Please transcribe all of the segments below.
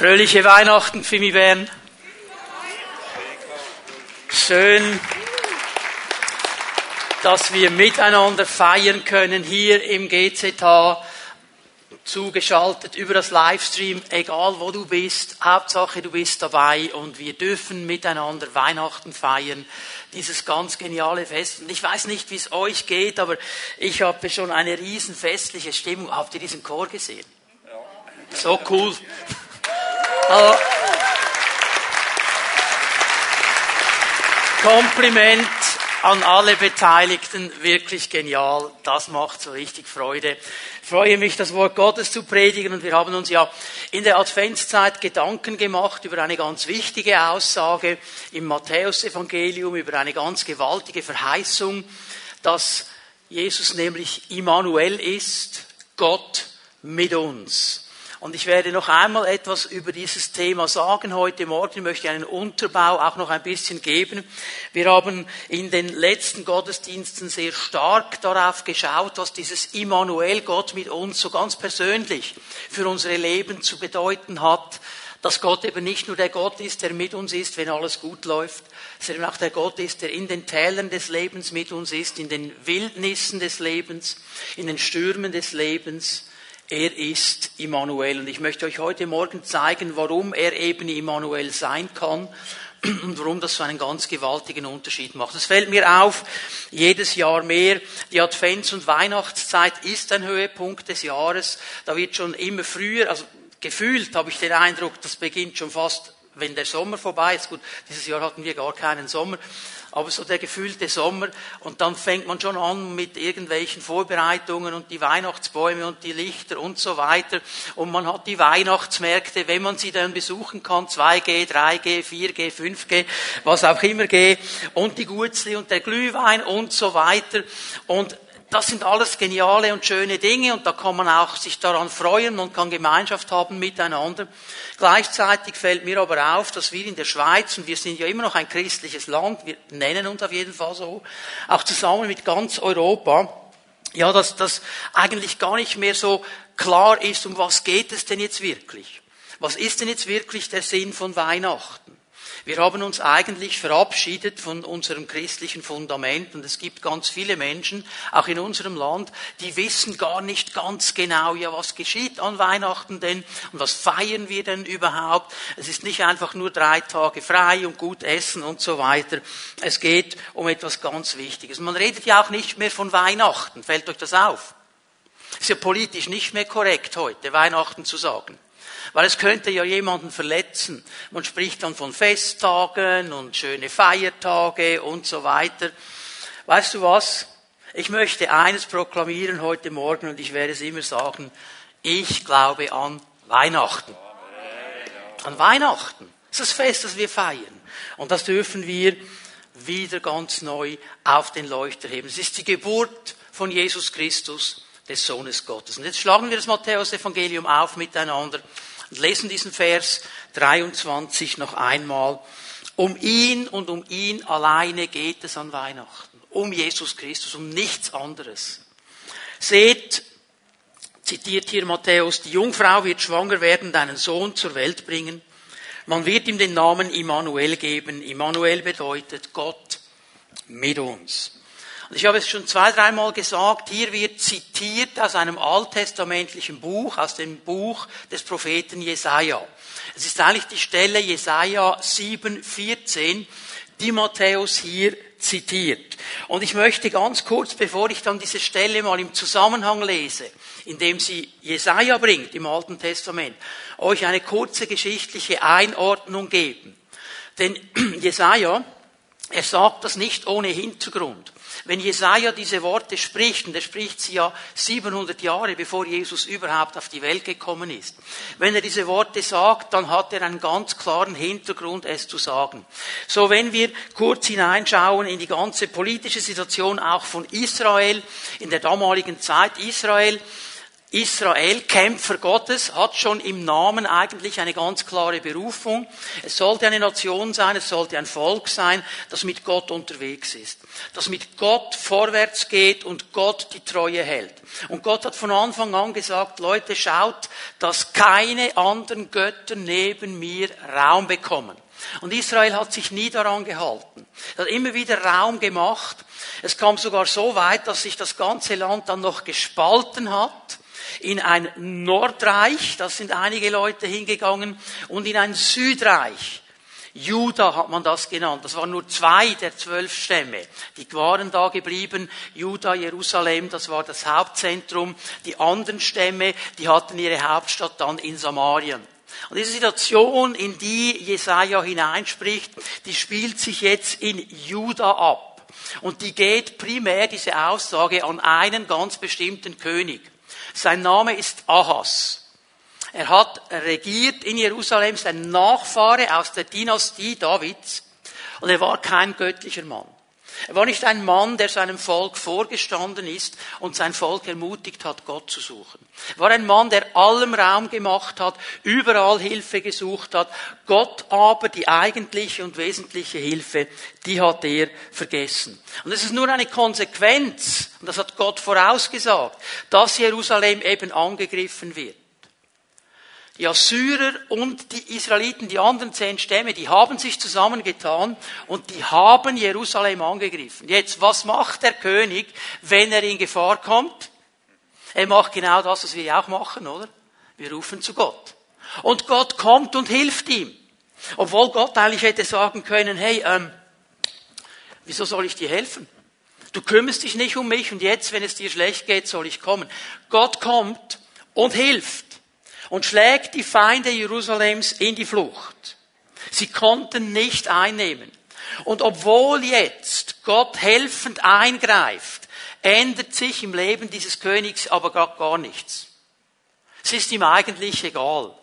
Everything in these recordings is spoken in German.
Fröhliche Weihnachten, Fimi Bern. Schön, dass wir miteinander feiern können hier im GZH zugeschaltet über das Livestream, egal wo du bist, Hauptsache du bist dabei und wir dürfen miteinander Weihnachten feiern, dieses ganz geniale Fest. Und ich weiß nicht, wie es euch geht, aber ich habe schon eine riesen festliche Stimmung. Habt ihr diesen Chor gesehen? So cool. Also, Kompliment an alle Beteiligten, wirklich genial. Das macht so richtig Freude. Ich freue mich, das Wort Gottes zu predigen und wir haben uns ja in der Adventszeit Gedanken gemacht über eine ganz wichtige Aussage im Matthäusevangelium, über eine ganz gewaltige Verheißung, dass Jesus nämlich Immanuel ist, Gott mit uns. Und ich werde noch einmal etwas über dieses Thema sagen heute Morgen. Ich möchte einen Unterbau auch noch ein bisschen geben. Wir haben in den letzten Gottesdiensten sehr stark darauf geschaut, was dieses Immanuel Gott mit uns so ganz persönlich für unsere Leben zu bedeuten hat dass Gott eben nicht nur der Gott ist, der mit uns ist, wenn alles gut läuft, sondern auch der Gott ist, der in den Tälern des Lebens mit uns ist, in den Wildnissen des Lebens, in den Stürmen des Lebens, er ist Immanuel. Und ich möchte euch heute Morgen zeigen, warum er eben Immanuel sein kann und warum das so einen ganz gewaltigen Unterschied macht. Es fällt mir auf, jedes Jahr mehr, die Advents- und Weihnachtszeit ist ein Höhepunkt des Jahres. Da wird schon immer früher, also gefühlt habe ich den Eindruck, das beginnt schon fast, wenn der Sommer vorbei ist. Gut, dieses Jahr hatten wir gar keinen Sommer aber so der gefühlte Sommer. Und dann fängt man schon an mit irgendwelchen Vorbereitungen und die Weihnachtsbäume und die Lichter und so weiter. Und man hat die Weihnachtsmärkte, wenn man sie dann besuchen kann, 2G, 3G, 4G, 5G, was auch immer G und die Gutzli und der Glühwein und so weiter. Und das sind alles geniale und schöne Dinge und da kann man auch sich daran freuen und kann Gemeinschaft haben miteinander. Gleichzeitig fällt mir aber auf, dass wir in der Schweiz, und wir sind ja immer noch ein christliches Land, wir nennen uns auf jeden Fall so, auch zusammen mit ganz Europa, ja, dass das eigentlich gar nicht mehr so klar ist, um was geht es denn jetzt wirklich? Was ist denn jetzt wirklich der Sinn von Weihnachten? Wir haben uns eigentlich verabschiedet von unserem christlichen Fundament und es gibt ganz viele Menschen, auch in unserem Land, die wissen gar nicht ganz genau, ja, was geschieht an Weihnachten denn und was feiern wir denn überhaupt. Es ist nicht einfach nur drei Tage frei und gut essen und so weiter. Es geht um etwas ganz Wichtiges. Man redet ja auch nicht mehr von Weihnachten. Fällt euch das auf? Ist ja politisch nicht mehr korrekt heute, Weihnachten zu sagen. Weil es könnte ja jemanden verletzen. Man spricht dann von Festtagen und schöne Feiertage und so weiter. Weißt du was? Ich möchte eines proklamieren heute Morgen und ich werde es immer sagen. Ich glaube an Weihnachten. An Weihnachten. Das ist das Fest, das wir feiern. Und das dürfen wir wieder ganz neu auf den Leuchter heben. Es ist die Geburt von Jesus Christus, des Sohnes Gottes. Und jetzt schlagen wir das Matthäus-Evangelium auf miteinander und lesen diesen Vers 23 noch einmal. Um ihn und um ihn alleine geht es an Weihnachten. Um Jesus Christus, um nichts anderes. Seht, zitiert hier Matthäus, die Jungfrau wird schwanger werden und einen Sohn zur Welt bringen. Man wird ihm den Namen Immanuel geben. Immanuel bedeutet Gott mit uns. Ich habe es schon zwei, dreimal gesagt, hier wird zitiert aus einem alttestamentlichen Buch, aus dem Buch des Propheten Jesaja. Es ist eigentlich die Stelle Jesaja 7, 14, die Matthäus hier zitiert. Und ich möchte ganz kurz, bevor ich dann diese Stelle mal im Zusammenhang lese, indem sie Jesaja bringt im Alten Testament, euch eine kurze geschichtliche Einordnung geben. Denn Jesaja, er sagt das nicht ohne Hintergrund. Wenn Jesaja diese Worte spricht, und er spricht sie ja 700 Jahre bevor Jesus überhaupt auf die Welt gekommen ist, wenn er diese Worte sagt, dann hat er einen ganz klaren Hintergrund, es zu sagen. So, wenn wir kurz hineinschauen in die ganze politische Situation auch von Israel in der damaligen Zeit, Israel Israel, Kämpfer Gottes, hat schon im Namen eigentlich eine ganz klare Berufung. Es sollte eine Nation sein, es sollte ein Volk sein, das mit Gott unterwegs ist, das mit Gott vorwärts geht und Gott die Treue hält. Und Gott hat von Anfang an gesagt, Leute, schaut, dass keine anderen Götter neben mir Raum bekommen. Und Israel hat sich nie daran gehalten. Er hat immer wieder Raum gemacht. Es kam sogar so weit, dass sich das ganze Land dann noch gespalten hat in ein Nordreich, da sind einige Leute hingegangen, und in ein Südreich. Juda hat man das genannt. Das waren nur zwei der zwölf Stämme. Die waren da geblieben. Juda, Jerusalem, das war das Hauptzentrum. Die anderen Stämme, die hatten ihre Hauptstadt dann in Samarien. Und diese Situation, in die Jesaja hineinspricht, die spielt sich jetzt in Juda ab. Und die geht primär, diese Aussage, an einen ganz bestimmten König. Sein Name ist Ahas. Er hat regiert in Jerusalem, sein Nachfahre aus der Dynastie Davids. Und er war kein göttlicher Mann. Er war nicht ein Mann, der seinem Volk vorgestanden ist und sein Volk ermutigt hat, Gott zu suchen. Er war ein Mann, der allem Raum gemacht hat, überall Hilfe gesucht hat. Gott aber, die eigentliche und wesentliche Hilfe, die hat er vergessen. Und es ist nur eine Konsequenz, und das hat Gott vorausgesagt, dass Jerusalem eben angegriffen wird. Die Assyrer und die Israeliten, die anderen zehn Stämme, die haben sich zusammengetan und die haben Jerusalem angegriffen. Jetzt, was macht der König, wenn er in Gefahr kommt? Er macht genau das, was wir auch machen, oder? Wir rufen zu Gott. Und Gott kommt und hilft ihm. Obwohl Gott eigentlich hätte sagen können, hey, ähm, wieso soll ich dir helfen? Du kümmerst dich nicht um mich und jetzt, wenn es dir schlecht geht, soll ich kommen. Gott kommt und hilft und schlägt die Feinde Jerusalems in die Flucht. Sie konnten nicht einnehmen. Und obwohl jetzt Gott helfend eingreift, ändert sich im Leben dieses Königs aber gar, gar nichts. Es ist ihm eigentlich egal.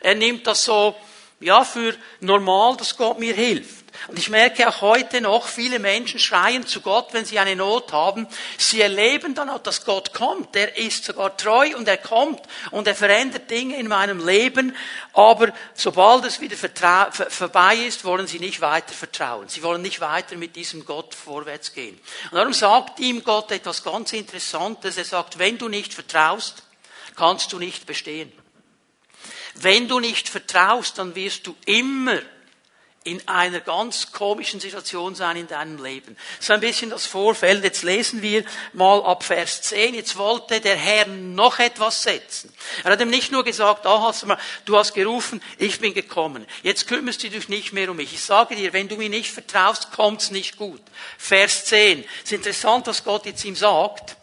Er nimmt das so, ja, für normal, dass Gott mir hilft. Und ich merke auch heute noch, viele Menschen schreien zu Gott, wenn sie eine Not haben. Sie erleben dann auch, dass Gott kommt. Er ist sogar treu und er kommt und er verändert Dinge in meinem Leben. Aber sobald es wieder vorbei ist, wollen sie nicht weiter vertrauen. Sie wollen nicht weiter mit diesem Gott vorwärts gehen. Und darum sagt ihm Gott etwas ganz Interessantes. Er sagt, wenn du nicht vertraust, kannst du nicht bestehen. Wenn du nicht vertraust, dann wirst du immer in einer ganz komischen Situation sein in deinem Leben. So ein bisschen das Vorfeld. Jetzt lesen wir mal ab Vers 10. Jetzt wollte der Herr noch etwas setzen. Er hat ihm nicht nur gesagt, ah, hast du, mal, du hast gerufen, ich bin gekommen. Jetzt kümmerst du dich nicht mehr um mich. Ich sage dir, wenn du mir nicht vertraust, kommt's nicht gut. Vers 10. Es ist interessant, was Gott jetzt ihm sagt.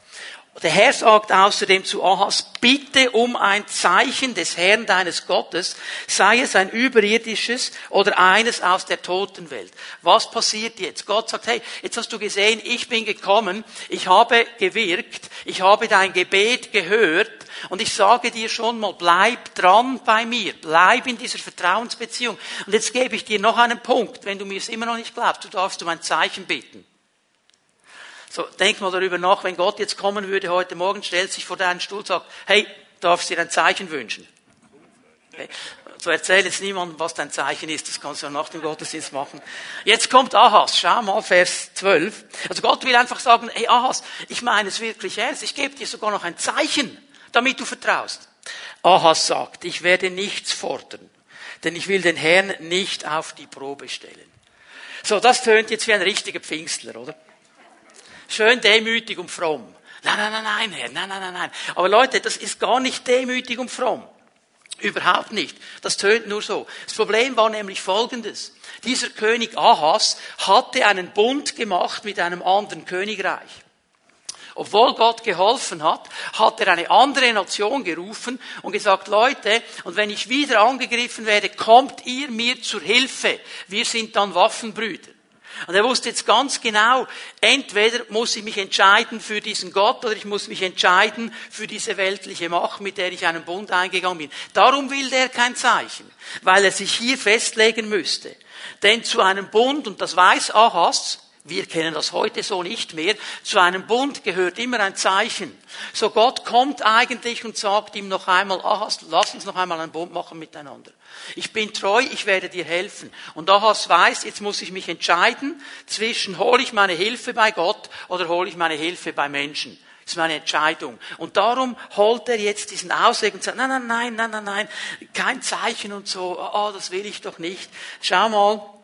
Der Herr sagt außerdem zu Ahas, bitte um ein Zeichen des Herrn deines Gottes, sei es ein überirdisches oder eines aus der Totenwelt. Was passiert jetzt? Gott sagt, hey, jetzt hast du gesehen, ich bin gekommen, ich habe gewirkt, ich habe dein Gebet gehört und ich sage dir schon mal, bleib dran bei mir, bleib in dieser Vertrauensbeziehung. Und jetzt gebe ich dir noch einen Punkt, wenn du mir es immer noch nicht glaubst, du darfst um ein Zeichen bitten. So, denk mal darüber nach, wenn Gott jetzt kommen würde heute Morgen, stellt sich vor deinen Stuhl und sagt, hey, darfst du dir ein Zeichen wünschen? Okay. So erzähl jetzt niemandem, was dein Zeichen ist, das kannst du ja nach dem Gottesdienst machen. Jetzt kommt Ahas, schau mal, Vers 12. Also Gott will einfach sagen, hey Ahas, ich meine es wirklich ernst, ich gebe dir sogar noch ein Zeichen, damit du vertraust. Ahas sagt, ich werde nichts fordern, denn ich will den Herrn nicht auf die Probe stellen. So, das tönt jetzt wie ein richtiger Pfingstler, oder? Schön demütig und fromm. Nein, nein, nein, nein, Herr, nein, nein, nein, nein. Aber Leute, das ist gar nicht demütig und fromm. Überhaupt nicht. Das tönt nur so. Das Problem war nämlich folgendes. Dieser König Ahas hatte einen Bund gemacht mit einem anderen Königreich. Obwohl Gott geholfen hat, hat er eine andere Nation gerufen und gesagt, Leute, und wenn ich wieder angegriffen werde, kommt ihr mir zur Hilfe. Wir sind dann Waffenbrüder. Und er wusste jetzt ganz genau, entweder muss ich mich entscheiden für diesen Gott oder ich muss mich entscheiden für diese weltliche Macht, mit der ich einen Bund eingegangen bin. Darum will der kein Zeichen, weil er sich hier festlegen müsste. Denn zu einem Bund, und das weiß Ahas, Wir kennen das heute so nicht mehr. Zu einem Bund gehört immer ein Zeichen. So Gott kommt eigentlich und sagt ihm noch einmal, Ahas, lass uns noch einmal einen Bund machen miteinander. Ich bin treu, ich werde dir helfen. Und Ahas weiß, jetzt muss ich mich entscheiden zwischen hole ich meine Hilfe bei Gott oder hole ich meine Hilfe bei Menschen. Das ist meine Entscheidung. Und darum holt er jetzt diesen Ausweg und sagt, nein, nein, nein, nein, nein, nein, kein Zeichen und so, oh, das will ich doch nicht. Schau mal,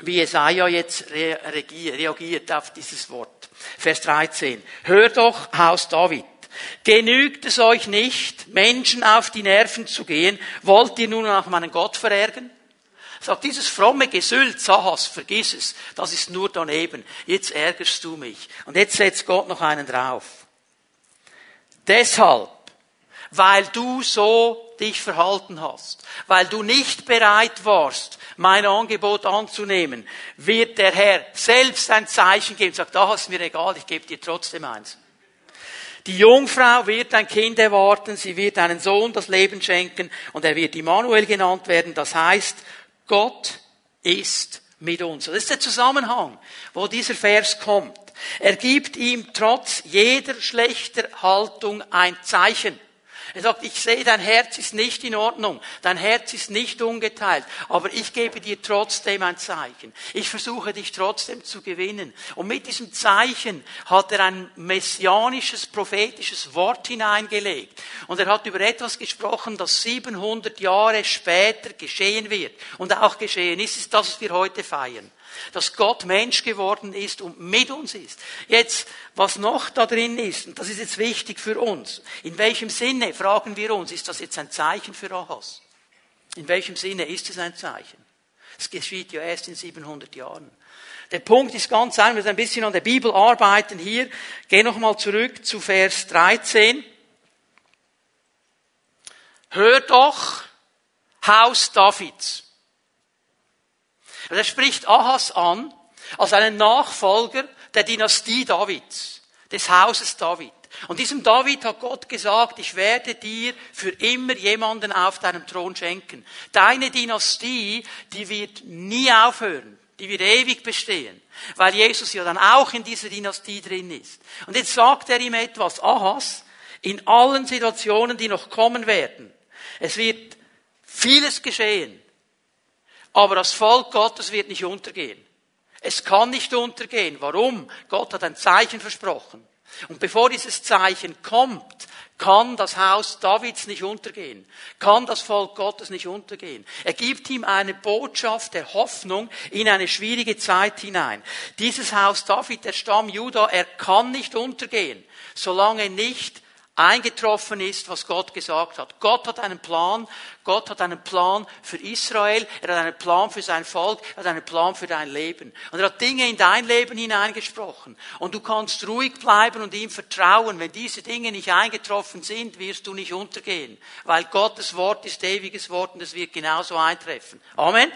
wie Jesaja jetzt reagiert auf dieses Wort. Vers 13. Hör doch, Haus David. Genügt es euch nicht, Menschen auf die Nerven zu gehen? Wollt ihr nun noch meinen Gott verärgern? Sagt dieses fromme Gesülz, Sahas, vergiss es, das ist nur daneben. Jetzt ärgerst du mich. Und jetzt setzt Gott noch einen drauf. Deshalb, weil du so dich verhalten hast, weil du nicht bereit warst, mein Angebot anzunehmen, wird der Herr selbst ein Zeichen geben, sagt, da ist mir egal, ich gebe dir trotzdem eins. Die Jungfrau wird ein Kind erwarten, sie wird einen Sohn das Leben schenken und er wird Immanuel genannt werden. Das heißt, Gott ist mit uns. Das ist der Zusammenhang, wo dieser Vers kommt. Er gibt ihm trotz jeder schlechter Haltung ein Zeichen. Er sagt, ich sehe, dein Herz ist nicht in Ordnung, dein Herz ist nicht ungeteilt, aber ich gebe dir trotzdem ein Zeichen. Ich versuche dich trotzdem zu gewinnen. Und mit diesem Zeichen hat er ein messianisches, prophetisches Wort hineingelegt. Und er hat über etwas gesprochen, das 700 Jahre später geschehen wird und auch geschehen ist, ist das, was wir heute feiern dass Gott Mensch geworden ist und mit uns ist. Jetzt, was noch da drin ist, und das ist jetzt wichtig für uns, in welchem Sinne, fragen wir uns, ist das jetzt ein Zeichen für Ahas? In welchem Sinne ist es ein Zeichen? Es geschieht ja erst in 700 Jahren. Der Punkt ist ganz einfach, wir müssen ein bisschen an der Bibel arbeiten hier. Geh nochmal zurück zu Vers 13. Hör doch, Haus Davids. Und er spricht Ahas an als einen Nachfolger der Dynastie Davids, des Hauses David. Und diesem David hat Gott gesagt, ich werde dir für immer jemanden auf deinem Thron schenken. Deine Dynastie, die wird nie aufhören. Die wird ewig bestehen. Weil Jesus ja dann auch in dieser Dynastie drin ist. Und jetzt sagt er ihm etwas. Ahas, in allen Situationen, die noch kommen werden. Es wird vieles geschehen. Aber das Volk Gottes wird nicht untergehen. Es kann nicht untergehen. Warum? Gott hat ein Zeichen versprochen. Und bevor dieses Zeichen kommt, kann das Haus Davids nicht untergehen, kann das Volk Gottes nicht untergehen. Er gibt ihm eine Botschaft der Hoffnung in eine schwierige Zeit hinein. Dieses Haus David, der Stamm Juda, er kann nicht untergehen, solange nicht eingetroffen ist, was Gott gesagt hat. Gott hat einen Plan. Gott hat einen Plan für Israel. Er hat einen Plan für sein Volk. Er hat einen Plan für dein Leben. Und er hat Dinge in dein Leben hineingesprochen. Und du kannst ruhig bleiben und ihm vertrauen. Wenn diese Dinge nicht eingetroffen sind, wirst du nicht untergehen. Weil Gottes Wort ist ewiges Wort und es wird genauso eintreffen. Amen.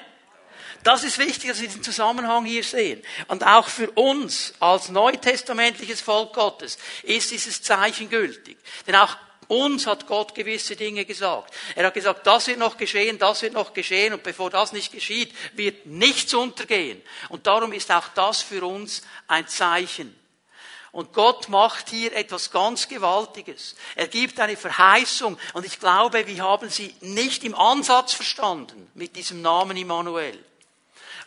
Das ist wichtig, dass wir diesen Zusammenhang hier sehen. Und auch für uns als neutestamentliches Volk Gottes ist dieses Zeichen gültig. Denn auch uns hat Gott gewisse Dinge gesagt. Er hat gesagt, das wird noch geschehen, das wird noch geschehen und bevor das nicht geschieht, wird nichts untergehen. Und darum ist auch das für uns ein Zeichen. Und Gott macht hier etwas ganz Gewaltiges. Er gibt eine Verheißung und ich glaube, wir haben sie nicht im Ansatz verstanden mit diesem Namen Immanuel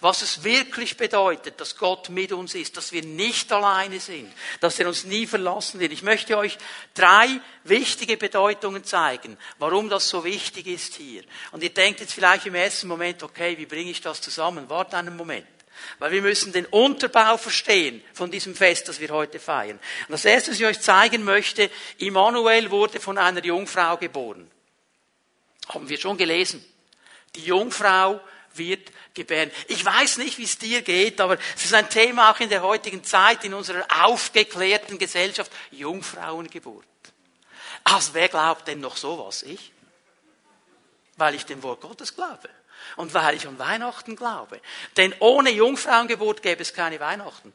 was es wirklich bedeutet, dass Gott mit uns ist, dass wir nicht alleine sind, dass er uns nie verlassen wird. Ich möchte euch drei wichtige Bedeutungen zeigen, warum das so wichtig ist hier. Und ihr denkt jetzt vielleicht im ersten Moment, okay, wie bringe ich das zusammen? Wart einen Moment. Weil wir müssen den Unterbau verstehen von diesem Fest, das wir heute feiern. Und das erste, was ich euch zeigen möchte, Immanuel wurde von einer Jungfrau geboren. Haben wir schon gelesen. Die Jungfrau wird gebären. Ich weiß nicht, wie es dir geht, aber es ist ein Thema auch in der heutigen Zeit, in unserer aufgeklärten Gesellschaft. Jungfrauengeburt. Also wer glaubt denn noch sowas? Ich? Weil ich dem Wort Gottes glaube. Und weil ich an Weihnachten glaube. Denn ohne Jungfrauengeburt gäbe es keine Weihnachten.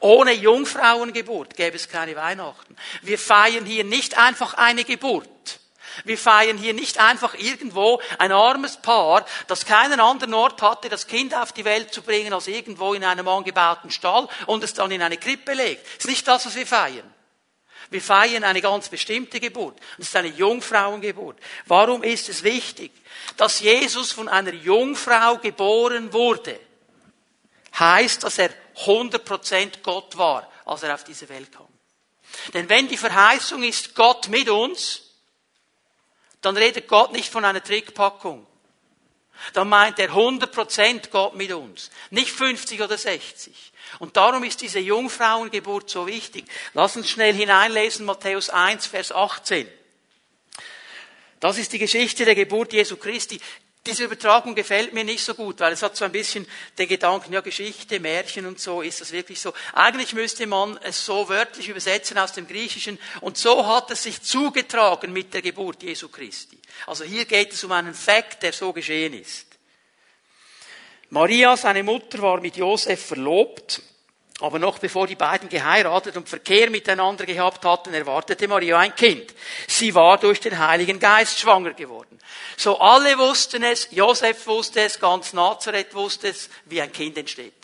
Ohne Jungfrauengeburt gäbe es keine Weihnachten. Wir feiern hier nicht einfach eine Geburt, Wir feiern hier nicht einfach irgendwo ein armes Paar, das keinen anderen Ort hatte, das Kind auf die Welt zu bringen, als irgendwo in einem angebauten Stall und es dann in eine Krippe legt. Das ist nicht das, was wir feiern. Wir feiern eine ganz bestimmte Geburt. Das ist eine Jungfrauengeburt. Warum ist es wichtig, dass Jesus von einer Jungfrau geboren wurde? Heißt, dass er 100% Gott war, als er auf diese Welt kam. Denn wenn die Verheißung ist, Gott mit uns, dann redet Gott nicht von einer Trickpackung. Dann meint er 100% Gott mit uns, nicht 50 oder 60. Und darum ist diese Jungfrauengeburt so wichtig. Lass uns schnell hineinlesen, Matthäus 1, Vers 18. Das ist die Geschichte der Geburt Jesu Christi. Diese Übertragung gefällt mir nicht so gut, weil es hat so ein bisschen den Gedanken, ja, Geschichte, Märchen und so, ist das wirklich so? Eigentlich müsste man es so wörtlich übersetzen aus dem Griechischen. Und so hat es sich zugetragen mit der Geburt Jesu Christi. Also hier geht es um einen Fakt, der so geschehen ist. Maria, seine Mutter, war mit Josef verlobt. Aber noch bevor die beiden geheiratet und Verkehr miteinander gehabt hatten, erwartete Maria ein Kind. Sie war durch den Heiligen Geist schwanger geworden. So alle wussten es, Josef wusste es, ganz Nazareth wusste es, wie ein Kind entsteht.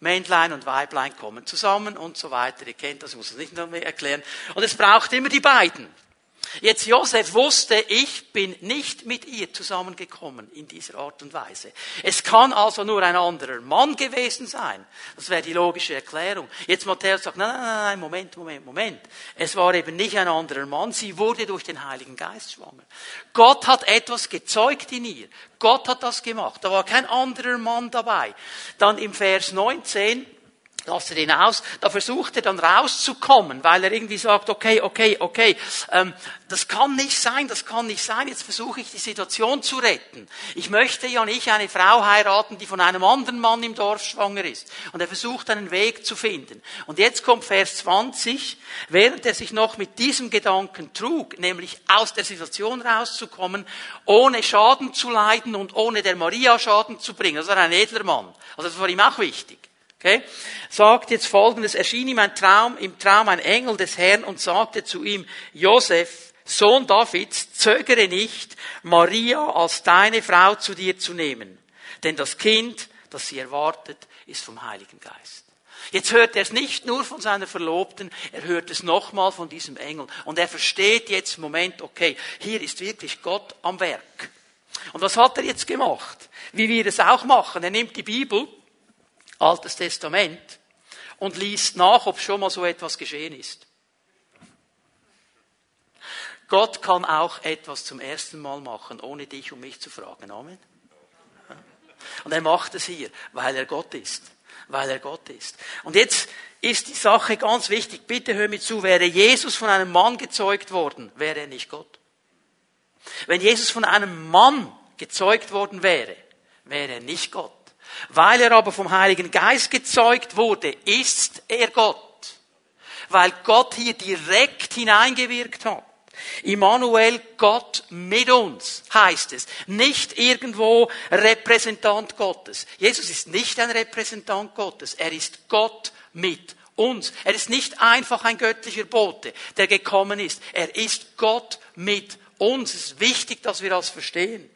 Männlein und Weiblein kommen zusammen und so weiter. Ihr kennt das, ich muss es nicht noch mehr erklären. Und es braucht immer die beiden. Jetzt Josef wusste, ich bin nicht mit ihr zusammengekommen in dieser Art und Weise. Es kann also nur ein anderer Mann gewesen sein. Das wäre die logische Erklärung. Jetzt Matthäus sagt, nein, nein, nein, Moment, Moment, Moment. Es war eben nicht ein anderer Mann. Sie wurde durch den Heiligen Geist schwanger. Gott hat etwas gezeugt in ihr. Gott hat das gemacht. Da war kein anderer Mann dabei. Dann im Vers 19, lasst er ihn aus. Da versucht er dann rauszukommen, weil er irgendwie sagt, okay, okay, okay, ähm, das kann nicht sein, das kann nicht sein, jetzt versuche ich die Situation zu retten. Ich möchte ja nicht eine Frau heiraten, die von einem anderen Mann im Dorf schwanger ist. Und er versucht einen Weg zu finden. Und jetzt kommt Vers 20, während er sich noch mit diesem Gedanken trug, nämlich aus der Situation rauszukommen, ohne Schaden zu leiden und ohne der Maria Schaden zu bringen. Das war ein edler Mann. Also das war ihm auch wichtig. Okay? Sagt jetzt folgendes, erschien ihm ein Traum, im Traum ein Engel des Herrn und sagte zu ihm, Josef, Sohn Davids, zögere nicht, Maria als deine Frau zu dir zu nehmen. Denn das Kind, das sie erwartet, ist vom Heiligen Geist. Jetzt hört er es nicht nur von seiner Verlobten, er hört es nochmal von diesem Engel. Und er versteht jetzt im Moment, okay, hier ist wirklich Gott am Werk. Und was hat er jetzt gemacht? Wie wir es auch machen. Er nimmt die Bibel Altes Testament und liest nach, ob schon mal so etwas geschehen ist. Gott kann auch etwas zum ersten Mal machen, ohne dich und mich zu fragen. Amen. Und er macht es hier, weil er Gott ist. Weil er Gott ist. Und jetzt ist die Sache ganz wichtig. Bitte hör mir zu. Wäre Jesus von einem Mann gezeugt worden, wäre er nicht Gott. Wenn Jesus von einem Mann gezeugt worden wäre, wäre er nicht Gott. Weil er aber vom Heiligen Geist gezeugt wurde, ist er Gott. Weil Gott hier direkt hineingewirkt hat. Immanuel, Gott mit uns, heißt es. Nicht irgendwo Repräsentant Gottes. Jesus ist nicht ein Repräsentant Gottes. Er ist Gott mit uns. Er ist nicht einfach ein göttlicher Bote, der gekommen ist. Er ist Gott mit uns. Es ist wichtig, dass wir das verstehen.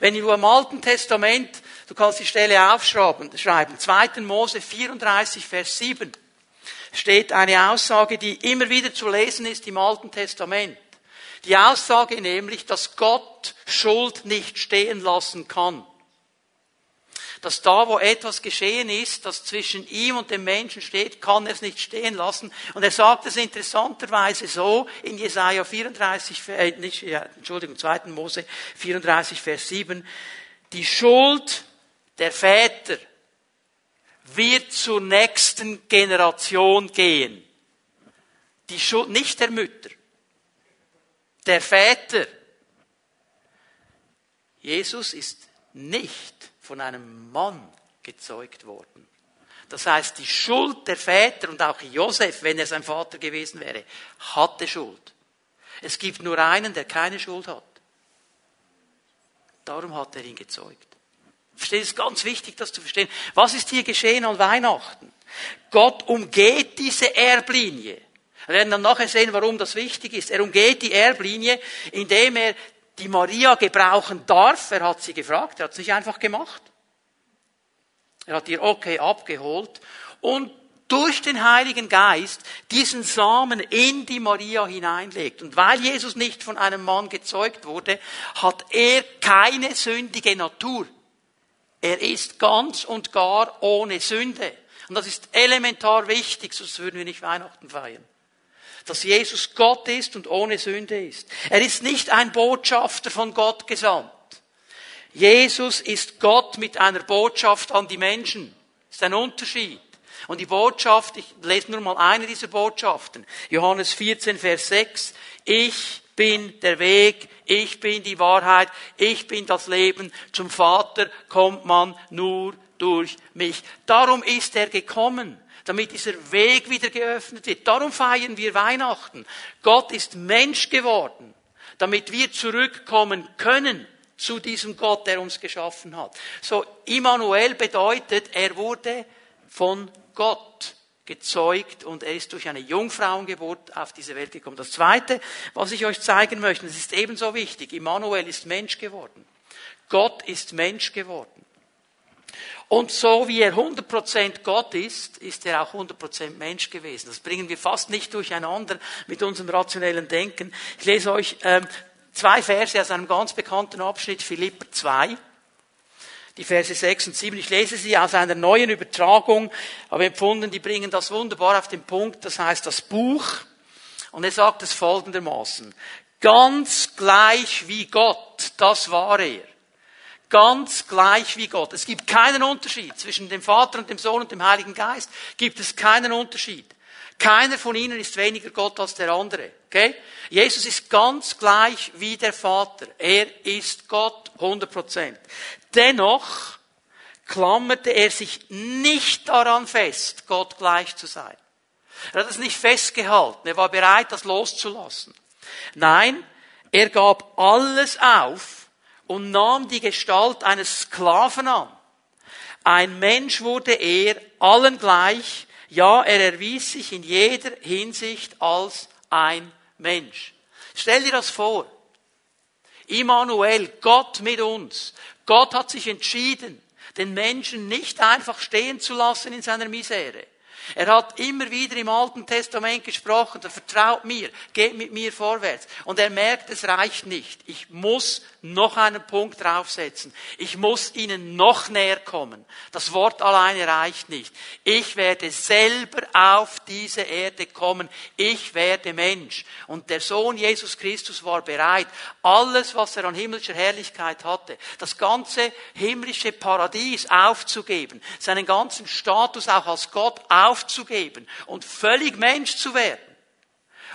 Wenn du im Alten Testament Du kannst die Stelle aufschreiben, schreiben. 2. Mose 34, Vers 7 steht eine Aussage, die immer wieder zu lesen ist im Alten Testament. Die Aussage nämlich, dass Gott Schuld nicht stehen lassen kann. Dass da, wo etwas geschehen ist, das zwischen ihm und dem Menschen steht, kann er es nicht stehen lassen. Und er sagt es interessanterweise so in Jesaja 34, äh, nicht, ja, Entschuldigung, 2. Mose 34, Vers 7. Die Schuld der Väter wird zur nächsten Generation gehen. Die Schuld, nicht der Mütter. Der Väter. Jesus ist nicht von einem Mann gezeugt worden. Das heißt, die Schuld der Väter und auch Josef, wenn er sein Vater gewesen wäre, hatte Schuld. Es gibt nur einen, der keine Schuld hat. Darum hat er ihn gezeugt. Versteht, es ist ganz wichtig, das zu verstehen. Was ist hier geschehen an Weihnachten? Gott umgeht diese Erblinie. Wir werden dann nachher sehen, warum das wichtig ist. Er umgeht die Erblinie, indem er die Maria gebrauchen darf. Er hat sie gefragt, er hat es nicht einfach gemacht. Er hat ihr okay abgeholt und durch den Heiligen Geist diesen Samen in die Maria hineinlegt. Und weil Jesus nicht von einem Mann gezeugt wurde, hat er keine sündige Natur. Er ist ganz und gar ohne Sünde. Und das ist elementar wichtig, sonst würden wir nicht Weihnachten feiern. Dass Jesus Gott ist und ohne Sünde ist. Er ist nicht ein Botschafter von Gott gesandt. Jesus ist Gott mit einer Botschaft an die Menschen. Das ist ein Unterschied. Und die Botschaft, ich lese nur mal eine dieser Botschaften. Johannes 14, Vers 6. Ich bin der Weg, ich bin die Wahrheit, ich bin das Leben. Zum Vater kommt man nur durch mich. Darum ist er gekommen damit dieser Weg wieder geöffnet wird. Darum feiern wir Weihnachten. Gott ist Mensch geworden, damit wir zurückkommen können zu diesem Gott, der uns geschaffen hat. So, Immanuel bedeutet, er wurde von Gott gezeugt und er ist durch eine Jungfrauengeburt auf diese Welt gekommen. Das Zweite, was ich euch zeigen möchte, das ist ebenso wichtig, Immanuel ist Mensch geworden. Gott ist Mensch geworden. Und so wie er 100% Gott ist, ist er auch 100% Mensch gewesen. Das bringen wir fast nicht durcheinander mit unserem rationellen Denken. Ich lese euch ähm, zwei Verse aus einem ganz bekannten Abschnitt, Philipper 2 die Verse 6 und 7. Ich lese sie aus einer neuen Übertragung, aber empfunden, die bringen das wunderbar auf den Punkt. Das heißt, das Buch. Und er sagt es folgendermaßen. Ganz gleich wie Gott, das war er. Ganz gleich wie Gott. Es gibt keinen Unterschied zwischen dem Vater und dem Sohn und dem Heiligen Geist. Gibt es keinen Unterschied. Keiner von ihnen ist weniger Gott als der andere. Okay? Jesus ist ganz gleich wie der Vater. Er ist Gott 100 Prozent. Dennoch klammerte er sich nicht daran fest, Gott gleich zu sein. Er hat es nicht festgehalten. Er war bereit, das loszulassen. Nein, er gab alles auf und nahm die Gestalt eines Sklaven an. Ein Mensch wurde er, allen gleich. Ja, er erwies sich in jeder Hinsicht als ein Mensch. Stell dir das vor. Immanuel, Gott mit uns. Gott hat sich entschieden, den Menschen nicht einfach stehen zu lassen in seiner Misere. Er hat immer wieder im Alten Testament gesprochen, er vertraut mir, geht mit mir vorwärts. Und er merkt, es reicht nicht. Ich muss noch einen Punkt draufsetzen. Ich muss ihnen noch näher kommen. Das Wort alleine reicht nicht. Ich werde selber auf diese Erde kommen. Ich werde Mensch. Und der Sohn Jesus Christus war bereit, alles, was er an himmlischer Herrlichkeit hatte, das ganze himmlische Paradies aufzugeben, seinen ganzen Status auch als Gott aufzugeben und völlig Mensch zu werden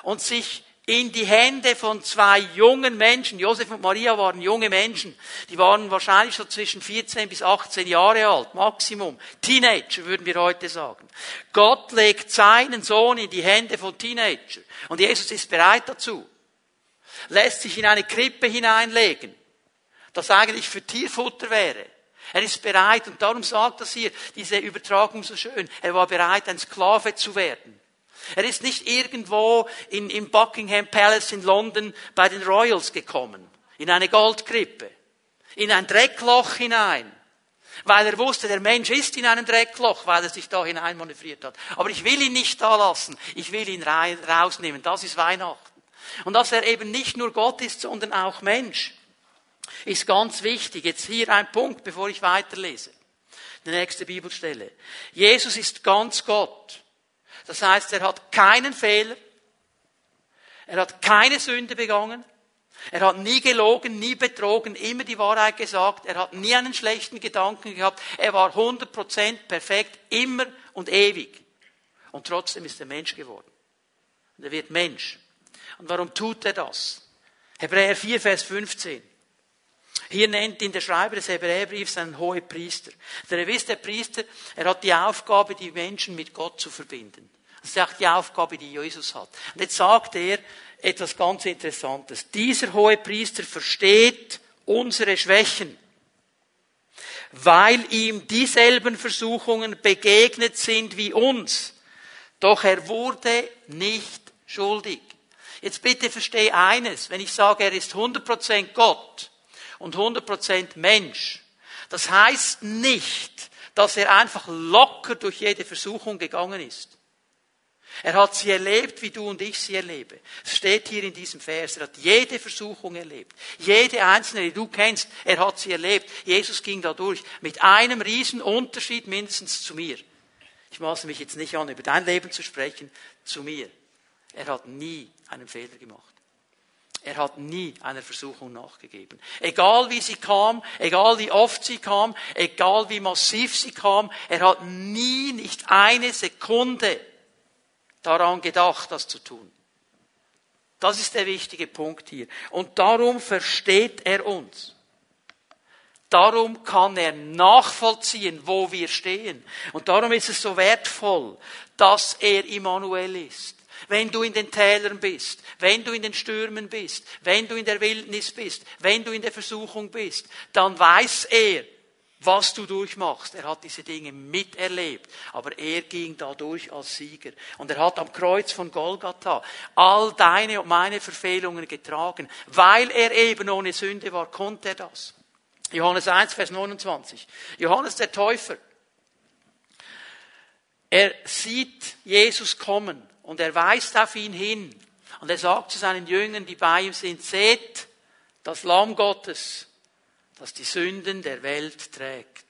und sich in die Hände von zwei jungen Menschen. Josef und Maria waren junge Menschen. Die waren wahrscheinlich so zwischen 14 bis 18 Jahre alt, Maximum. Teenager würden wir heute sagen. Gott legt seinen Sohn in die Hände von Teenager. Und Jesus ist bereit dazu. Lässt sich in eine Krippe hineinlegen, das eigentlich für Tierfutter wäre. Er ist bereit, und darum sagt das hier, diese Übertragung so schön, er war bereit, ein Sklave zu werden. Er ist nicht irgendwo in, im Buckingham Palace in London bei den Royals gekommen, in eine Goldkrippe, in ein Dreckloch hinein, weil er wusste, der Mensch ist in einem Dreckloch, weil er sich da hinein manövriert hat. Aber ich will ihn nicht da lassen, ich will ihn rausnehmen. Das ist Weihnachten. Und dass er eben nicht nur Gott ist, sondern auch Mensch, ist ganz wichtig. Jetzt hier ein Punkt, bevor ich weiterlese. Die nächste Bibelstelle. Jesus ist ganz Gott. Das heißt, er hat keinen Fehler. Er hat keine Sünde begangen. Er hat nie gelogen, nie betrogen, immer die Wahrheit gesagt. Er hat nie einen schlechten Gedanken gehabt. Er war 100% perfekt, immer und ewig. Und trotzdem ist er Mensch geworden. Und er wird Mensch. Und warum tut er das? Hebräer 4, Vers 15. Hier nennt ihn der Schreiber des Hebräerbriefs einen hohen Priester. Der ihr wisst, der Priester, er hat die Aufgabe, die Menschen mit Gott zu verbinden. Das ist auch die Aufgabe, die Jesus hat. Und jetzt sagt er etwas ganz Interessantes. Dieser hohe Priester versteht unsere Schwächen, weil ihm dieselben Versuchungen begegnet sind wie uns. Doch er wurde nicht schuldig. Jetzt bitte verstehe eines, wenn ich sage, er ist 100% Gott und 100% Mensch, das heißt nicht, dass er einfach locker durch jede Versuchung gegangen ist. Er hat sie erlebt, wie du und ich sie erlebe. Es steht hier in diesem Vers. Er hat jede Versuchung erlebt. Jede einzelne, die du kennst, er hat sie erlebt. Jesus ging da durch. Mit einem riesen Unterschied mindestens zu mir. Ich maße mich jetzt nicht an, über dein Leben zu sprechen, zu mir. Er hat nie einen Fehler gemacht. Er hat nie einer Versuchung nachgegeben. Egal wie sie kam, egal wie oft sie kam, egal wie massiv sie kam, er hat nie, nicht eine Sekunde daran gedacht, das zu tun. Das ist der wichtige Punkt hier. Und darum versteht er uns. Darum kann er nachvollziehen, wo wir stehen. Und darum ist es so wertvoll, dass er Immanuel ist. Wenn du in den Tälern bist, wenn du in den Stürmen bist, wenn du in der Wildnis bist, wenn du in der Versuchung bist, dann weiß er, was du durchmachst. Er hat diese Dinge miterlebt, aber er ging dadurch als Sieger. Und er hat am Kreuz von Golgatha all deine und meine Verfehlungen getragen. Weil er eben ohne Sünde war, konnte er das. Johannes 1, Vers 29. Johannes der Täufer. Er sieht Jesus kommen und er weist auf ihn hin. Und er sagt zu seinen Jüngern, die bei ihm sind, seht das Lamm Gottes, das die Sünden der Welt trägt.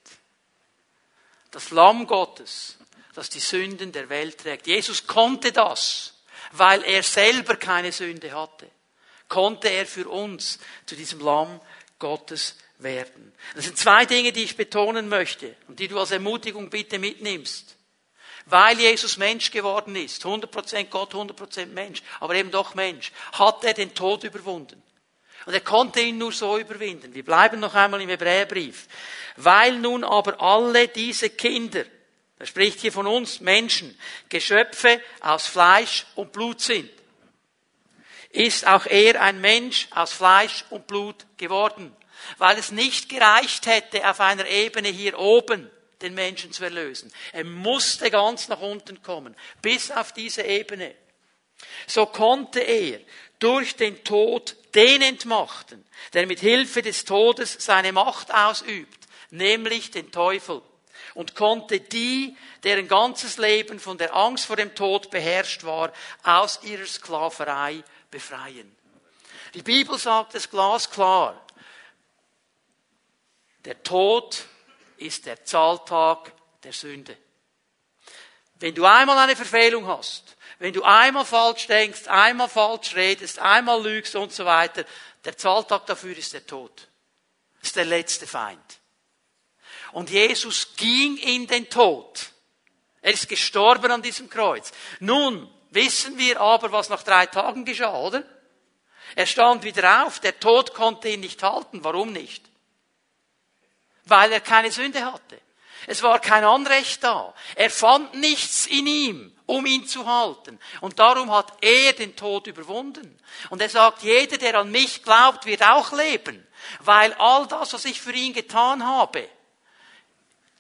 Das Lamm Gottes, das die Sünden der Welt trägt. Jesus konnte das, weil er selber keine Sünde hatte. Konnte er für uns zu diesem Lamm Gottes werden. Das sind zwei Dinge, die ich betonen möchte und die du als Ermutigung bitte mitnimmst. Weil Jesus Mensch geworden ist, 100% Gott, 100% Mensch, aber eben doch Mensch, hat er den Tod überwunden. Und er konnte ihn nur so überwinden. Wir bleiben noch einmal im Hebräerbrief. Weil nun aber alle diese Kinder, er spricht hier von uns Menschen, Geschöpfe aus Fleisch und Blut sind, ist auch er ein Mensch aus Fleisch und Blut geworden. Weil es nicht gereicht hätte, auf einer Ebene hier oben den Menschen zu erlösen. Er musste ganz nach unten kommen, bis auf diese Ebene. So konnte er durch den Tod den entmachten, der mit Hilfe des Todes seine Macht ausübt, nämlich den Teufel, und konnte die, deren ganzes Leben von der Angst vor dem Tod beherrscht war, aus ihrer Sklaverei befreien. Die Bibel sagt es glasklar. Der Tod ist der Zahltag der Sünde. Wenn du einmal eine Verfehlung hast, wenn du einmal falsch denkst, einmal falsch redest, einmal lügst und so weiter, der Zahltag dafür ist der Tod. Ist der letzte Feind. Und Jesus ging in den Tod. Er ist gestorben an diesem Kreuz. Nun wissen wir aber, was nach drei Tagen geschah, oder? Er stand wieder auf, der Tod konnte ihn nicht halten. Warum nicht? Weil er keine Sünde hatte. Es war kein Anrecht da. Er fand nichts in ihm, um ihn zu halten. Und darum hat er den Tod überwunden. Und er sagt, jeder, der an mich glaubt, wird auch leben. Weil all das, was ich für ihn getan habe,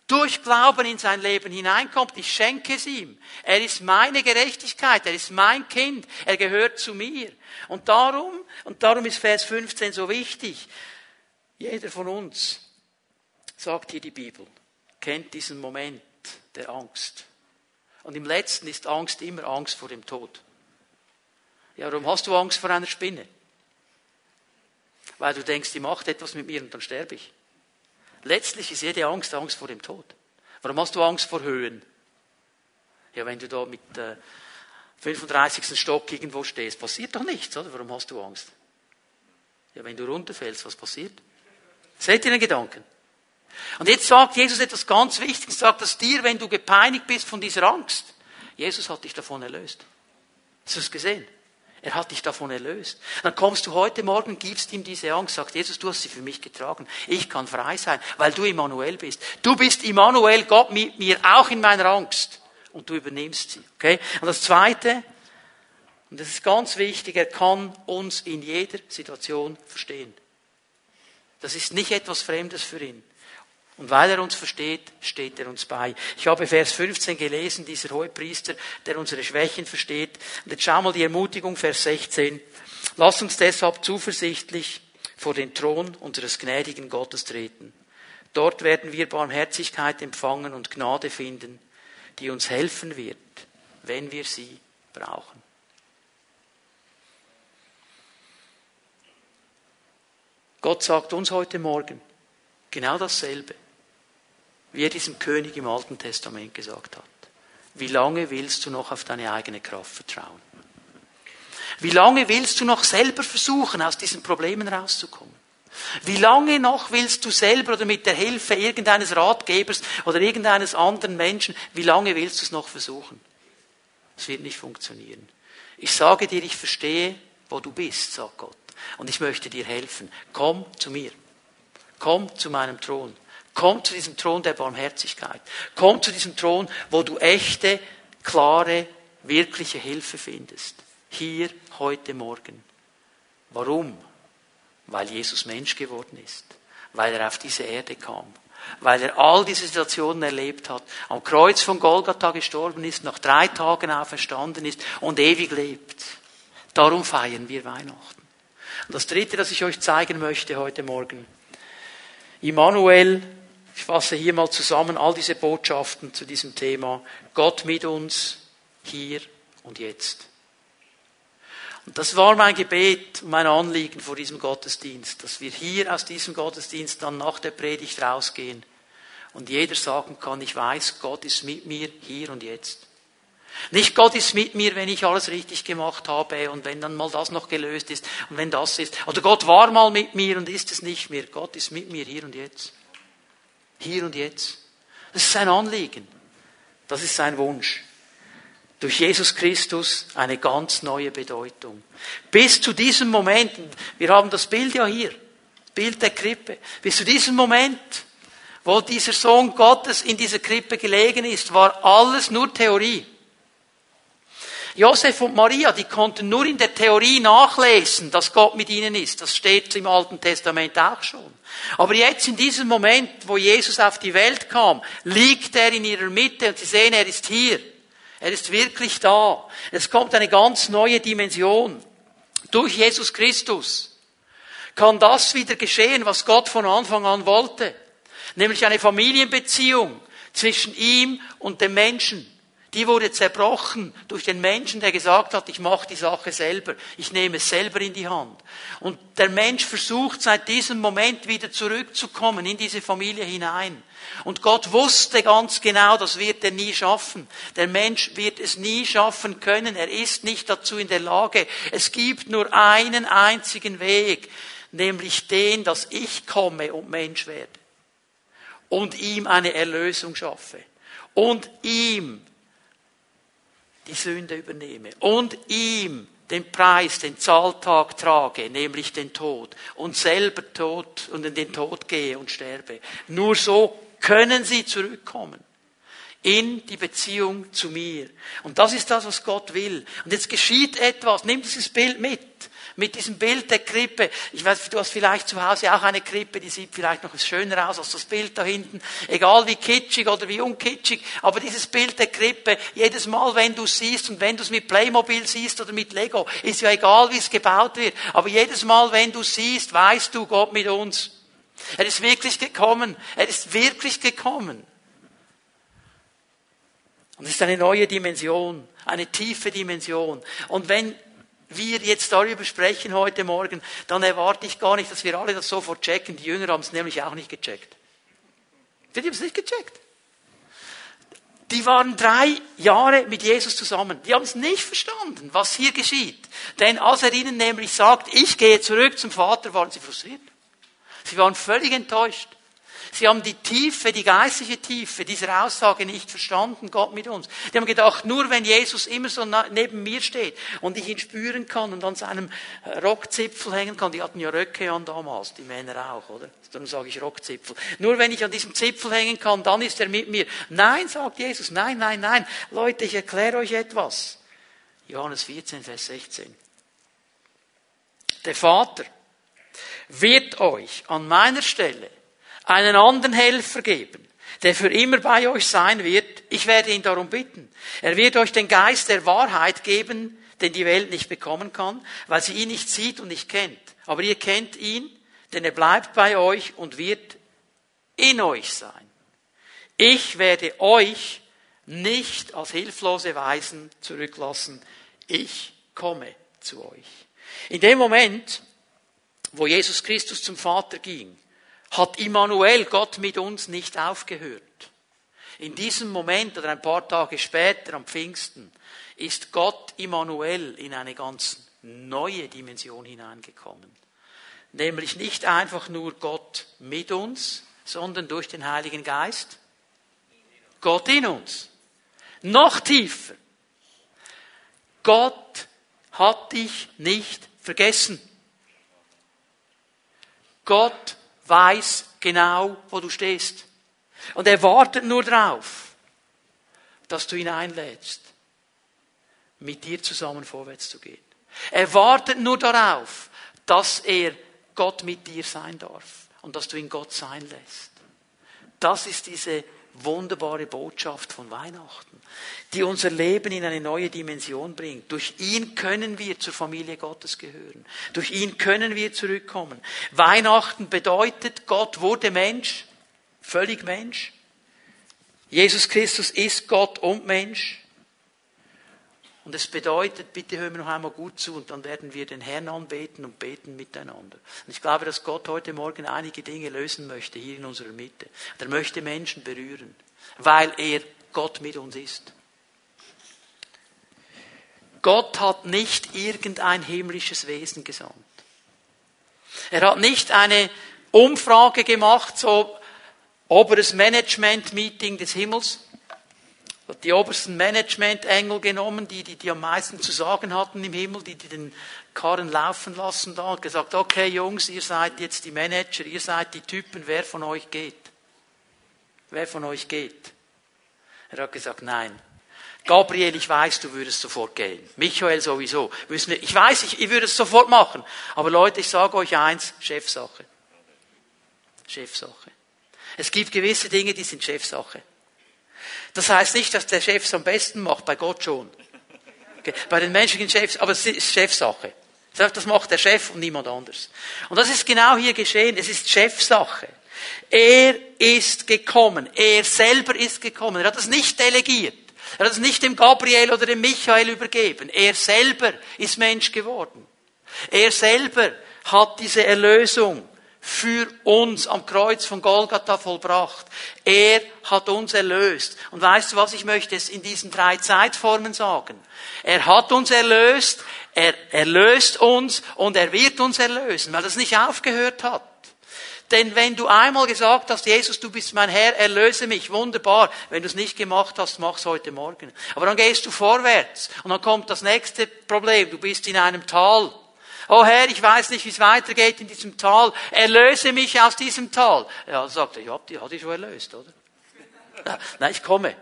durch Glauben in sein Leben hineinkommt. Ich schenke es ihm. Er ist meine Gerechtigkeit. Er ist mein Kind. Er gehört zu mir. Und darum, und darum ist Vers 15 so wichtig. Jeder von uns, sagt hier die Bibel, kennt diesen Moment der Angst. Und im letzten ist Angst immer Angst vor dem Tod. Ja, warum hast du Angst vor einer Spinne? Weil du denkst, die macht etwas mit mir und dann sterbe ich. Letztlich ist jede Angst Angst vor dem Tod. Warum hast du Angst vor Höhen? Ja, wenn du da mit äh, 35. Stock irgendwo stehst, passiert doch nichts, oder? Warum hast du Angst? Ja, wenn du runterfällst, was passiert? Seht ihr den Gedanken? Und jetzt sagt Jesus etwas ganz Wichtiges, sagt das dir, wenn du gepeinigt bist von dieser Angst. Jesus hat dich davon erlöst. Hast du es gesehen? Er hat dich davon erlöst. Dann kommst du heute Morgen, gibst ihm diese Angst, sagt Jesus, du hast sie für mich getragen. Ich kann frei sein, weil du Immanuel bist. Du bist Immanuel, Gott mit mir, auch in meiner Angst. Und du übernimmst sie. Okay? Und das Zweite, und das ist ganz wichtig, er kann uns in jeder Situation verstehen. Das ist nicht etwas Fremdes für ihn. Und weil er uns versteht, steht er uns bei. Ich habe Vers 15 gelesen, dieser Hohepriester, der unsere Schwächen versteht. Und jetzt schau mal die Ermutigung, Vers 16. Lass uns deshalb zuversichtlich vor den Thron unseres gnädigen Gottes treten. Dort werden wir Barmherzigkeit empfangen und Gnade finden, die uns helfen wird, wenn wir sie brauchen. Gott sagt uns heute Morgen genau dasselbe, wie er diesem König im Alten Testament gesagt hat. Wie lange willst du noch auf deine eigene Kraft vertrauen? Wie lange willst du noch selber versuchen, aus diesen Problemen rauszukommen? Wie lange noch willst du selber oder mit der Hilfe irgendeines Ratgebers oder irgendeines anderen Menschen, wie lange willst du es noch versuchen? Es wird nicht funktionieren. Ich sage dir, ich verstehe, wo du bist, sagt Gott. Und ich möchte dir helfen. Komm zu mir. Komm zu meinem Thron. Komm zu diesem Thron der Barmherzigkeit. Komm zu diesem Thron, wo du echte, klare, wirkliche Hilfe findest. Hier, heute Morgen. Warum? Weil Jesus Mensch geworden ist. Weil er auf diese Erde kam. Weil er all diese Situationen erlebt hat. Am Kreuz von Golgatha gestorben ist, nach drei Tagen auferstanden ist und ewig lebt. Darum feiern wir Weihnachten. Und das dritte, das ich euch zeigen möchte heute Morgen. Immanuel, ich fasse hier mal zusammen all diese Botschaften zu diesem Thema. Gott mit uns, hier und jetzt. Und das war mein Gebet und mein Anliegen vor diesem Gottesdienst, dass wir hier aus diesem Gottesdienst dann nach der Predigt rausgehen und jeder sagen kann, ich weiß, Gott ist mit mir hier und jetzt. Nicht Gott ist mit mir, wenn ich alles richtig gemacht habe und wenn dann mal das noch gelöst ist und wenn das ist. Oder Gott war mal mit mir und ist es nicht mehr. Gott ist mit mir hier und jetzt. Hier und jetzt. Das ist sein Anliegen. Das ist sein Wunsch durch Jesus Christus eine ganz neue Bedeutung. Bis zu diesem Moment, wir haben das Bild ja hier, Bild der Krippe, bis zu diesem Moment, wo dieser Sohn Gottes in dieser Krippe gelegen ist, war alles nur Theorie. Josef und Maria, die konnten nur in der Theorie nachlesen, dass Gott mit ihnen ist. Das steht im Alten Testament auch schon. Aber jetzt in diesem Moment, wo Jesus auf die Welt kam, liegt er in ihrer Mitte und sie sehen, er ist hier. Er ist wirklich da. Es kommt eine ganz neue Dimension. Durch Jesus Christus kann das wieder geschehen, was Gott von Anfang an wollte. Nämlich eine Familienbeziehung zwischen ihm und dem Menschen. Die wurde zerbrochen durch den Menschen, der gesagt hat, ich mache die Sache selber, ich nehme es selber in die Hand. Und der Mensch versucht seit diesem Moment wieder zurückzukommen in diese Familie hinein. Und Gott wusste ganz genau, das wird er nie schaffen. Der Mensch wird es nie schaffen können. Er ist nicht dazu in der Lage. Es gibt nur einen einzigen Weg, nämlich den, dass ich komme und Mensch werde. Und ihm eine Erlösung schaffe. Und ihm die Sünde übernehme. Und ihm den Preis, den Zahltag trage, nämlich den Tod, und selber tot und in den Tod gehe und sterbe. Nur so können sie zurückkommen in die Beziehung zu mir. Und das ist das, was Gott will. Und jetzt geschieht etwas. Nimm dieses Bild mit. Mit diesem Bild der Krippe. Ich weiß, du hast vielleicht zu Hause auch eine Krippe, die sieht vielleicht noch schöner aus als das Bild da hinten. Egal wie kitschig oder wie unkitschig. Aber dieses Bild der Krippe, jedes Mal, wenn du siehst und wenn du es mit Playmobil siehst oder mit Lego, ist ja egal, wie es gebaut wird. Aber jedes Mal, wenn du siehst, weißt du, Gott mit uns. Er ist wirklich gekommen. Er ist wirklich gekommen. Und es ist eine neue Dimension, eine tiefe Dimension. Und wenn wir jetzt darüber sprechen heute Morgen, dann erwarte ich gar nicht, dass wir alle das sofort checken. Die Jünger haben es nämlich auch nicht gecheckt. Die haben es nicht gecheckt. Die waren drei Jahre mit Jesus zusammen. Die haben es nicht verstanden, was hier geschieht. Denn als er ihnen nämlich sagt, ich gehe zurück zum Vater, waren sie frustriert. Sie waren völlig enttäuscht. Sie haben die Tiefe, die geistliche Tiefe dieser Aussage nicht verstanden, Gott mit uns. Die haben gedacht, nur wenn Jesus immer so neben mir steht und ich ihn spüren kann und an seinem Rockzipfel hängen kann, die hatten ja Röcke an damals, die Männer auch, oder? Darum sage ich Rockzipfel. Nur wenn ich an diesem Zipfel hängen kann, dann ist er mit mir. Nein, sagt Jesus, nein, nein, nein. Leute, ich erkläre euch etwas. Johannes 14, Vers 16. Der Vater wird euch an meiner Stelle einen anderen Helfer geben, der für immer bei euch sein wird. Ich werde ihn darum bitten. Er wird euch den Geist der Wahrheit geben, den die Welt nicht bekommen kann, weil sie ihn nicht sieht und nicht kennt. Aber ihr kennt ihn, denn er bleibt bei euch und wird in euch sein. Ich werde euch nicht als hilflose Weisen zurücklassen. Ich komme zu euch. In dem Moment, wo Jesus Christus zum Vater ging, hat Immanuel, Gott mit uns, nicht aufgehört. In diesem Moment oder ein paar Tage später am Pfingsten ist Gott Immanuel in eine ganz neue Dimension hineingekommen. Nämlich nicht einfach nur Gott mit uns, sondern durch den Heiligen Geist Gott in uns. Noch tiefer. Gott hat dich nicht vergessen. Gott weiß genau, wo du stehst. Und er wartet nur darauf, dass du ihn einlädst, mit dir zusammen vorwärts zu gehen. Er wartet nur darauf, dass er Gott mit dir sein darf und dass du ihn Gott sein lässt. Das ist diese wunderbare Botschaft von Weihnachten, die unser Leben in eine neue Dimension bringt. Durch ihn können wir zur Familie Gottes gehören. Durch ihn können wir zurückkommen. Weihnachten bedeutet, Gott wurde Mensch, völlig Mensch. Jesus Christus ist Gott und Mensch. Und es bedeutet, bitte hören wir noch einmal gut zu und dann werden wir den Herrn anbeten und beten miteinander. Und ich glaube, dass Gott heute Morgen einige Dinge lösen möchte hier in unserer Mitte. Er möchte Menschen berühren, weil er Gott mit uns ist. Gott hat nicht irgendein himmlisches Wesen gesandt. Er hat nicht eine Umfrage gemacht, so oberes Management-Meeting des Himmels hat die obersten Management-Engel genommen, die, die, die am meisten zu sagen hatten im Himmel, die, die den Karren laufen lassen da, und gesagt, okay Jungs, ihr seid jetzt die Manager, ihr seid die Typen, wer von euch geht? Wer von euch geht? Er hat gesagt, nein. Gabriel, ich weiß, du würdest sofort gehen. Michael sowieso. Ich weiß, ich, ich würde es sofort machen. Aber Leute, ich sage euch eins, Chefsache. Chefsache. Es gibt gewisse Dinge, die sind Chefsache. Das heißt nicht, dass der Chef es am besten macht, bei Gott schon. Okay. Bei den menschlichen Chefs, aber es ist Chefsache. Das macht der Chef und niemand anders. Und das ist genau hier geschehen. Es ist Chefsache. Er ist gekommen. Er selber ist gekommen. Er hat es nicht delegiert. Er hat es nicht dem Gabriel oder dem Michael übergeben. Er selber ist Mensch geworden. Er selber hat diese Erlösung für uns am Kreuz von Golgatha vollbracht. Er hat uns erlöst. Und weißt du was, ich möchte es in diesen drei Zeitformen sagen. Er hat uns erlöst, er erlöst uns und er wird uns erlösen, weil das nicht aufgehört hat. Denn wenn du einmal gesagt hast, Jesus, du bist mein Herr, erlöse mich, wunderbar. Wenn du es nicht gemacht hast, mach's heute Morgen. Aber dann gehst du vorwärts und dann kommt das nächste Problem. Du bist in einem Tal. Oh Herr, ich weiß nicht, wie es weitergeht in diesem Tal. Erlöse mich aus diesem Tal. Ja, sagt er, ja, die hat ich schon erlöst, oder? Nein, ich komme.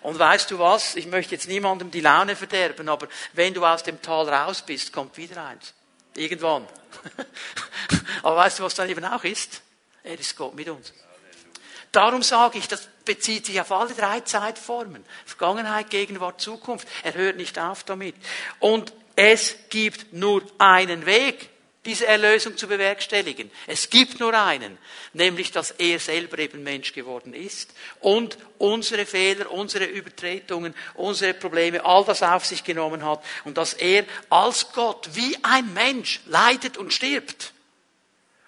Und weißt du was? Ich möchte jetzt niemandem die Laune verderben, aber wenn du aus dem Tal raus bist, kommt wieder eins. Irgendwann. aber weißt du, was dann eben auch ist? Er ist Gott mit uns. Darum sage ich, das bezieht sich auf alle drei Zeitformen. Vergangenheit, Gegenwart, Zukunft. Er hört nicht auf damit. Und es gibt nur einen Weg, diese Erlösung zu bewerkstelligen. Es gibt nur einen, nämlich dass er selber eben Mensch geworden ist und unsere Fehler, unsere Übertretungen, unsere Probleme, all das auf sich genommen hat und dass er als Gott wie ein Mensch leidet und stirbt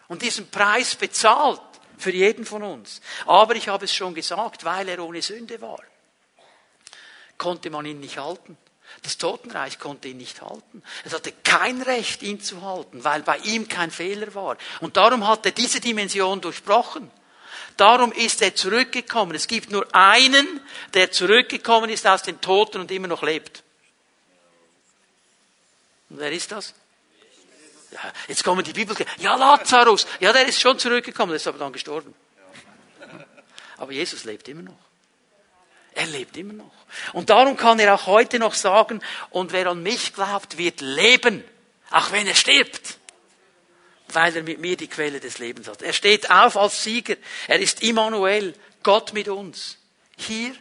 und diesen Preis bezahlt für jeden von uns. Aber ich habe es schon gesagt, weil er ohne Sünde war, konnte man ihn nicht halten. Das Totenreich konnte ihn nicht halten. Es hatte kein Recht, ihn zu halten, weil bei ihm kein Fehler war. Und darum hat er diese Dimension durchbrochen. Darum ist er zurückgekommen. Es gibt nur einen, der zurückgekommen ist aus den Toten und immer noch lebt. Und wer ist das? Ja, jetzt kommen die Bibel. Ja, Lazarus. Ja, der ist schon zurückgekommen, der ist aber dann gestorben. Aber Jesus lebt immer noch. Er lebt immer noch. Und darum kann er auch heute noch sagen, und wer an mich glaubt, wird leben, auch wenn er stirbt. weil er mit mir die Quelle des Lebens hat. Er steht auf als Sieger. Er ist Immanuel, Gott mit uns. Hier,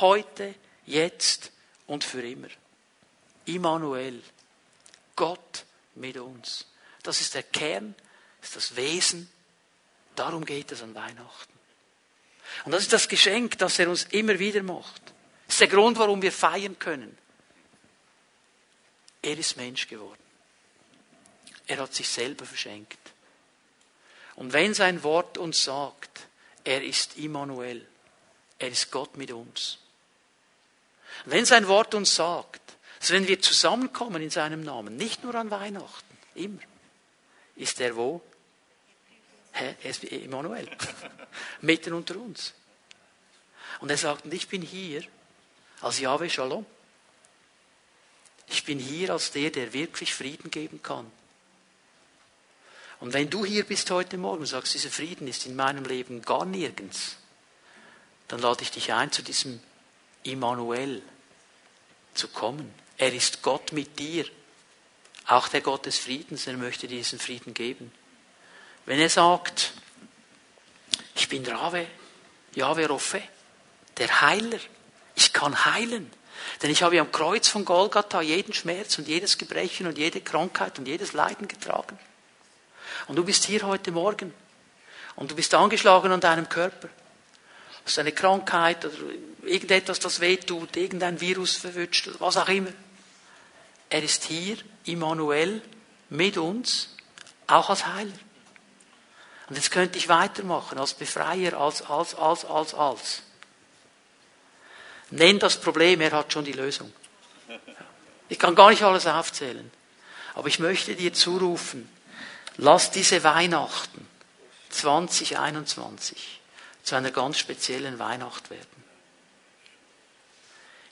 heute, jetzt und für immer. Immanuel, Gott mit uns. Das ist der Kern, das ist das Wesen. Darum geht es an Weihnachten. Und das ist das Geschenk, das er uns immer wieder macht. Das ist der Grund, warum wir feiern können. Er ist Mensch geworden. Er hat sich selber verschenkt. Und wenn sein Wort uns sagt, er ist Immanuel, er ist Gott mit uns. wenn sein Wort uns sagt, dass wenn wir zusammenkommen in seinem Namen, nicht nur an Weihnachten, immer, ist er wo? Hä? Er ist Immanuel. Mitten unter uns. Und er sagt, und ich bin hier als Yahweh Shalom. Ich bin hier als der, der wirklich Frieden geben kann. Und wenn du hier bist heute Morgen und sagst, dieser Frieden ist in meinem Leben gar nirgends, dann lade ich dich ein, zu diesem Immanuel zu kommen. Er ist Gott mit dir. Auch der Gott des Friedens, er möchte dir diesen Frieden geben. Wenn er sagt, ich bin Rave, Jahwe Rofe, der Heiler, ich kann heilen. Denn ich habe am Kreuz von Golgatha jeden Schmerz und jedes Gebrechen und jede Krankheit und jedes Leiden getragen. Und du bist hier heute Morgen und du bist angeschlagen an deinem Körper. Hast eine Krankheit oder irgendetwas, das wehtut, irgendein Virus verwünscht, was auch immer. Er ist hier, Immanuel, mit uns, auch als Heiler. Und jetzt könnte ich weitermachen, als Befreier, als, als, als, als, als. Nenn das Problem, er hat schon die Lösung. Ich kann gar nicht alles aufzählen. Aber ich möchte dir zurufen, lass diese Weihnachten 2021 zu einer ganz speziellen Weihnacht werden.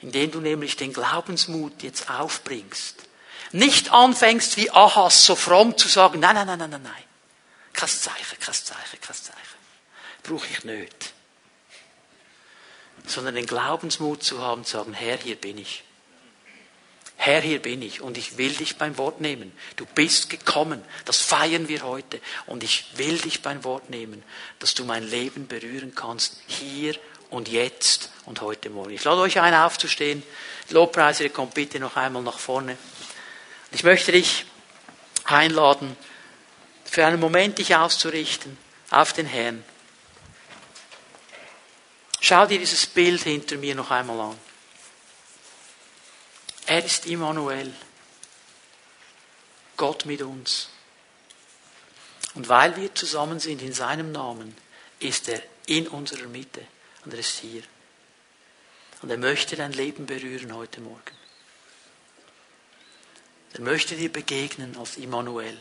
Indem du nämlich den Glaubensmut jetzt aufbringst. Nicht anfängst wie Ahas so fromm zu sagen, nein, nein, nein, nein, nein, nein. Kein Zeichen, kein Zeichen, kein Zeichen. Brauche ich nicht. Sondern den Glaubensmut zu haben, zu sagen, Herr, hier bin ich. Herr, hier bin ich und ich will dich beim Wort nehmen. Du bist gekommen, das feiern wir heute und ich will dich beim Wort nehmen, dass du mein Leben berühren kannst, hier und jetzt und heute Morgen. Ich lade euch ein, aufzustehen. Lobpreise, kommt bitte noch einmal nach vorne. Ich möchte dich einladen, für einen Moment dich auszurichten auf den Herrn. Schau dir dieses Bild hinter mir noch einmal an. Er ist Immanuel. Gott mit uns. Und weil wir zusammen sind in seinem Namen, ist er in unserer Mitte und er ist hier. Und er möchte dein Leben berühren heute Morgen. Er möchte dir begegnen als Immanuel.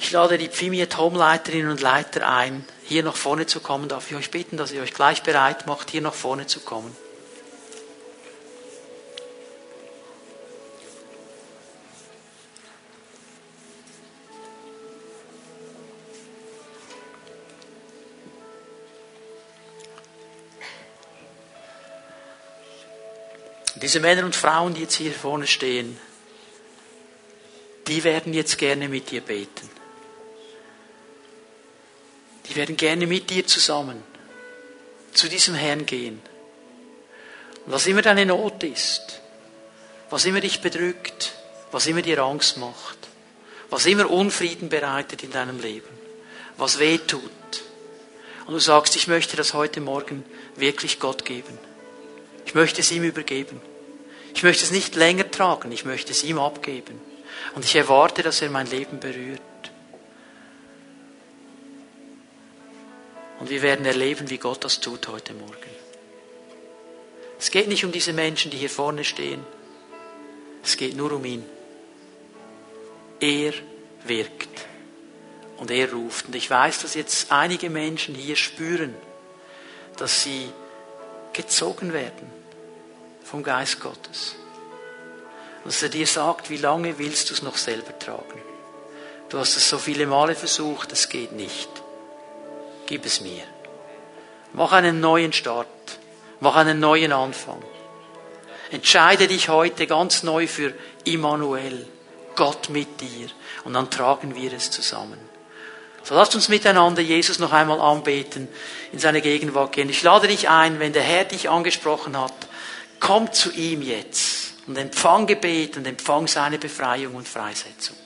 Ich lade die Pfimiet Home-Leiterinnen und Leiter ein, hier nach vorne zu kommen. Darf ich euch bitten, dass ihr euch gleich bereit macht, hier nach vorne zu kommen. Diese Männer und Frauen, die jetzt hier vorne stehen, die werden jetzt gerne mit dir beten. Die werden gerne mit dir zusammen zu diesem Herrn gehen. Und was immer deine Not ist, was immer dich bedrückt, was immer dir Angst macht, was immer Unfrieden bereitet in deinem Leben, was weh tut, und du sagst, ich möchte das heute Morgen wirklich Gott geben. Ich möchte es ihm übergeben. Ich möchte es nicht länger tragen, ich möchte es ihm abgeben. Und ich erwarte, dass er mein Leben berührt. Und wir werden erleben, wie Gott das tut heute Morgen. Es geht nicht um diese Menschen, die hier vorne stehen. Es geht nur um ihn. Er wirkt. Und er ruft. Und ich weiß, dass jetzt einige Menschen hier spüren, dass sie gezogen werden vom Geist Gottes. Dass er dir sagt, wie lange willst du es noch selber tragen? Du hast es so viele Male versucht, es geht nicht. Gib es mir. Mach einen neuen Start. Mach einen neuen Anfang. Entscheide dich heute ganz neu für Immanuel, Gott mit dir. Und dann tragen wir es zusammen. So lasst uns miteinander Jesus noch einmal anbeten, in seine Gegenwart gehen. Ich lade dich ein, wenn der Herr dich angesprochen hat, komm zu ihm jetzt und empfang Gebet und empfang seine Befreiung und Freisetzung.